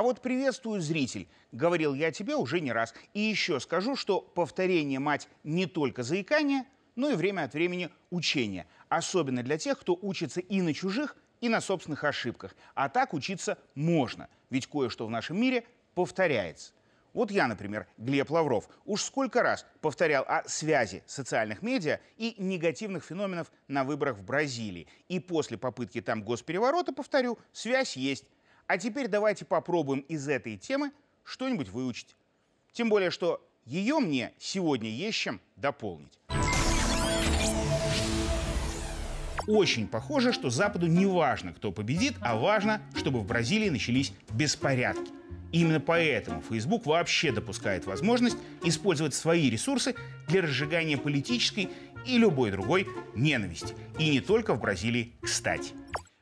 А вот приветствую, зритель. Говорил я тебе уже не раз. И еще скажу, что повторение мать не только заикание, но и время от времени учение. Особенно для тех, кто учится и на чужих, и на собственных ошибках. А так учиться можно, ведь кое-что в нашем мире повторяется. Вот я, например, Глеб Лавров, уж сколько раз повторял о связи социальных медиа и негативных феноменов на выборах в Бразилии. И после попытки там госпереворота, повторю, связь есть. А теперь давайте попробуем из этой темы что-нибудь выучить. Тем более, что ее мне сегодня есть чем дополнить. Очень похоже, что Западу не важно, кто победит, а важно, чтобы в Бразилии начались беспорядки. Именно поэтому Facebook вообще допускает возможность использовать свои ресурсы для разжигания политической и любой другой ненависти. И не только в Бразилии, кстати.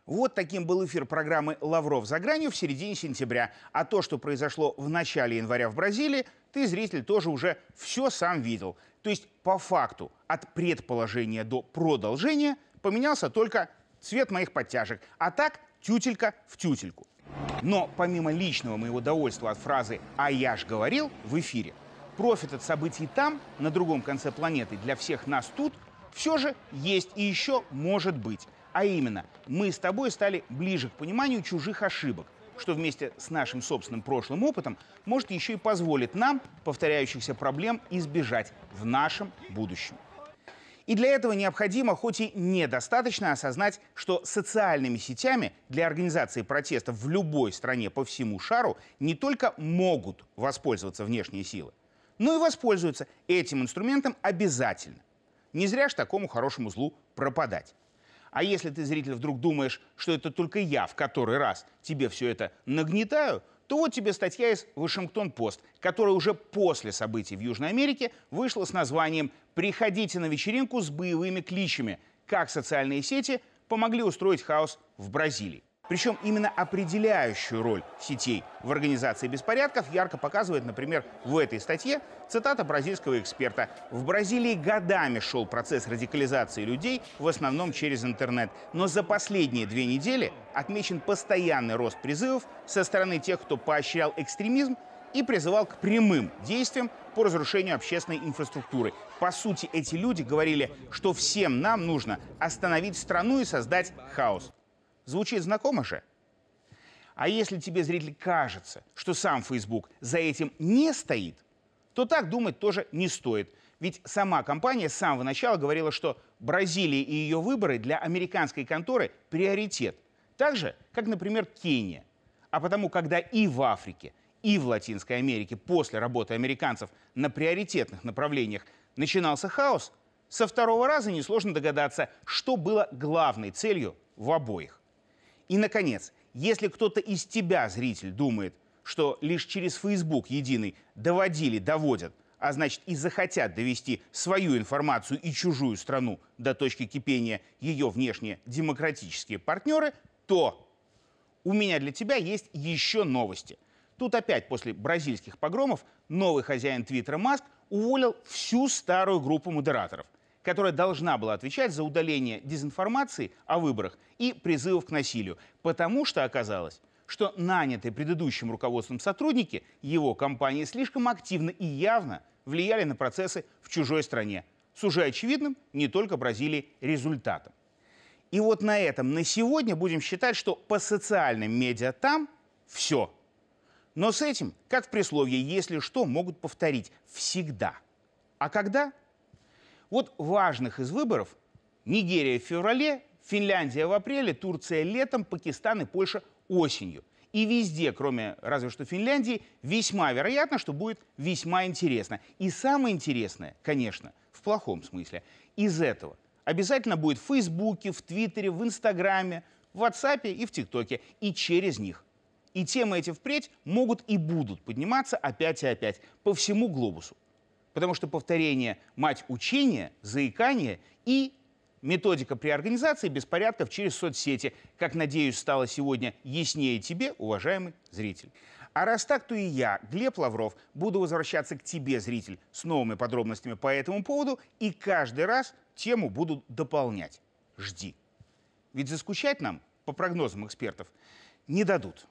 Вот таким был эфир программы «Лавров за гранью» в середине сентября. А то, что произошло в начале января в Бразилии, ты, зритель, тоже уже все сам видел. То есть, по факту, от предположения до продолжения поменялся только цвет моих подтяжек. А так, тютелька в тютельку. Но помимо личного моего довольства от фразы «а я ж говорил» в эфире, профит от событий там, на другом конце планеты, для всех нас тут, все же есть и еще может быть. А именно, мы с тобой стали ближе к пониманию чужих ошибок, что вместе с нашим собственным прошлым опытом может еще и позволит нам повторяющихся проблем избежать в нашем будущем. И для этого необходимо, хоть и недостаточно, осознать, что социальными сетями для организации протестов в любой стране по всему шару не только могут воспользоваться внешние силы, но и воспользуются этим инструментом обязательно. Не зря ж такому хорошему злу пропадать. А если ты, зритель, вдруг думаешь, что это только я в который раз тебе все это нагнетаю, то вот тебе статья из Вашингтон-Пост, которая уже после событий в Южной Америке вышла с названием «Приходите на вечеринку с боевыми кличами. Как социальные сети помогли устроить хаос в Бразилии». Причем именно определяющую роль сетей в организации беспорядков ярко показывает, например, в этой статье цитата бразильского эксперта. В Бразилии годами шел процесс радикализации людей, в основном через интернет. Но за последние две недели отмечен постоянный рост призывов со стороны тех, кто поощрял экстремизм и призывал к прямым действиям по разрушению общественной инфраструктуры. По сути, эти люди говорили, что всем нам нужно остановить страну и создать хаос. Звучит знакомо же? А если тебе, зритель, кажется, что сам Facebook за этим не стоит, то так думать тоже не стоит. Ведь сама компания с самого начала говорила, что Бразилия и ее выборы для американской конторы – приоритет. Так же, как, например, Кения. А потому, когда и в Африке, и в Латинской Америке после работы американцев на приоритетных направлениях начинался хаос, со второго раза несложно догадаться, что было главной целью в обоих. И, наконец, если кто-то из тебя, зритель, думает, что лишь через Facebook единый доводили, доводят, а значит и захотят довести свою информацию и чужую страну до точки кипения ее внешние демократические партнеры, то у меня для тебя есть еще новости. Тут опять после бразильских погромов новый хозяин Твиттера Маск уволил всю старую группу модераторов – которая должна была отвечать за удаление дезинформации о выборах и призывов к насилию, потому что оказалось, что нанятые предыдущим руководством сотрудники его компании слишком активно и явно влияли на процессы в чужой стране, с уже очевидным не только Бразилии результатом. И вот на этом на сегодня будем считать, что по социальным медиа там все. Но с этим, как в присловии, если что, могут повторить всегда. А когда – вот важных из выборов Нигерия в феврале, Финляндия в апреле, Турция летом, Пакистан и Польша осенью. И везде, кроме разве что Финляндии, весьма вероятно, что будет весьма интересно. И самое интересное, конечно, в плохом смысле, из этого обязательно будет в Фейсбуке, в Твиттере, в Инстаграме, в WhatsApp и в ТикТоке. И через них. И темы эти впредь могут и будут подниматься опять и опять по всему глобусу. Потому что повторение – мать учения, заикание и методика при организации беспорядков через соцсети, как, надеюсь, стало сегодня яснее тебе, уважаемый зритель. А раз так, то и я, Глеб Лавров, буду возвращаться к тебе, зритель, с новыми подробностями по этому поводу и каждый раз тему буду дополнять. Жди. Ведь заскучать нам, по прогнозам экспертов, не дадут.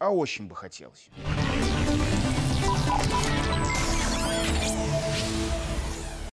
а очень бы хотелось.